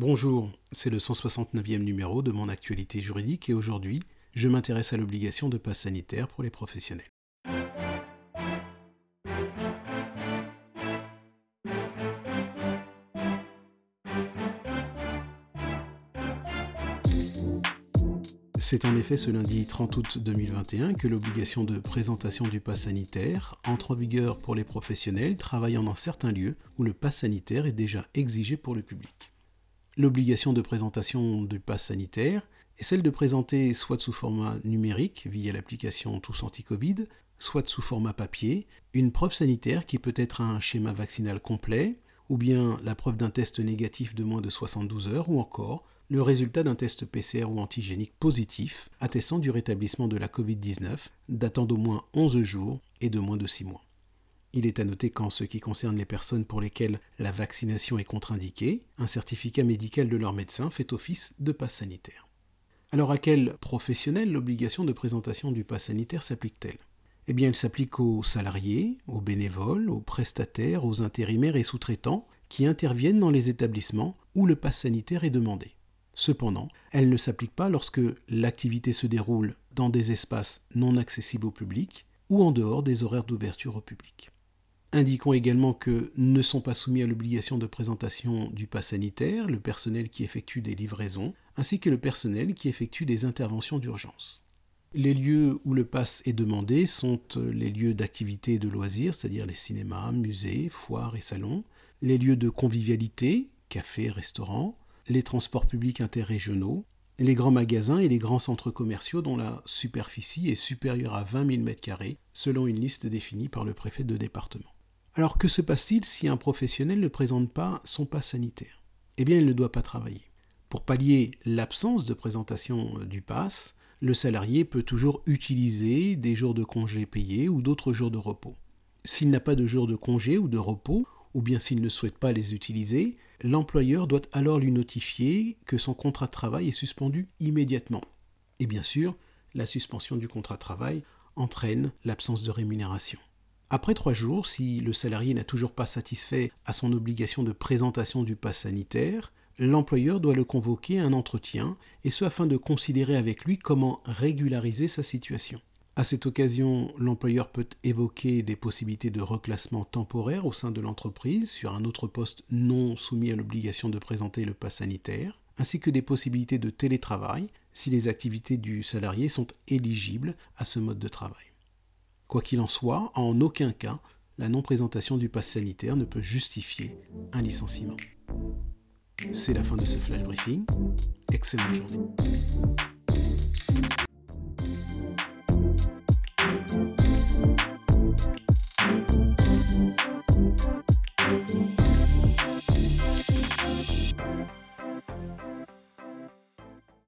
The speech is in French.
Bonjour, c'est le 169e numéro de mon actualité juridique et aujourd'hui, je m'intéresse à l'obligation de passe sanitaire pour les professionnels. C'est en effet ce lundi 30 août 2021 que l'obligation de présentation du pass sanitaire entre en vigueur pour les professionnels travaillant dans certains lieux où le pass sanitaire est déjà exigé pour le public. L'obligation de présentation du pass sanitaire est celle de présenter soit sous format numérique via l'application Tous Anti-Covid, soit sous format papier, une preuve sanitaire qui peut être un schéma vaccinal complet, ou bien la preuve d'un test négatif de moins de 72 heures, ou encore le résultat d'un test PCR ou antigénique positif attestant du rétablissement de la Covid-19 datant d'au moins 11 jours et de moins de 6 mois. Il est à noter qu'en ce qui concerne les personnes pour lesquelles la vaccination est contre-indiquée, un certificat médical de leur médecin fait office de passe sanitaire. Alors à quel professionnel l'obligation de présentation du pass sanitaire s'applique-t-elle? Eh bien elle s'applique aux salariés, aux bénévoles, aux prestataires, aux intérimaires et sous-traitants qui interviennent dans les établissements où le pass sanitaire est demandé. Cependant, elle ne s'applique pas lorsque l'activité se déroule dans des espaces non accessibles au public ou en dehors des horaires d'ouverture au public. Indiquons également que ne sont pas soumis à l'obligation de présentation du pass sanitaire le personnel qui effectue des livraisons, ainsi que le personnel qui effectue des interventions d'urgence. Les lieux où le pass est demandé sont les lieux d'activité et de loisirs, c'est-à-dire les cinémas, musées, foires et salons, les lieux de convivialité, cafés, restaurants, les transports publics interrégionaux, les grands magasins et les grands centres commerciaux dont la superficie est supérieure à 20 000 m2 selon une liste définie par le préfet de département. Alors que se passe-t-il si un professionnel ne présente pas son pass sanitaire? Eh bien, il ne doit pas travailler. Pour pallier l'absence de présentation euh, du pass, le salarié peut toujours utiliser des jours de congé payés ou d'autres jours de repos. S'il n'a pas de jours de congé ou de repos, ou bien s'il ne souhaite pas les utiliser, l'employeur doit alors lui notifier que son contrat de travail est suspendu immédiatement. Et bien sûr, la suspension du contrat de travail entraîne l'absence de rémunération. Après trois jours, si le salarié n'a toujours pas satisfait à son obligation de présentation du pass sanitaire, l'employeur doit le convoquer à un entretien, et ce afin de considérer avec lui comment régulariser sa situation. À cette occasion, l'employeur peut évoquer des possibilités de reclassement temporaire au sein de l'entreprise sur un autre poste non soumis à l'obligation de présenter le pass sanitaire, ainsi que des possibilités de télétravail si les activités du salarié sont éligibles à ce mode de travail. Quoi qu'il en soit, en aucun cas, la non-présentation du pass sanitaire ne peut justifier un licenciement. C'est la fin de ce flash briefing. Excellente journée.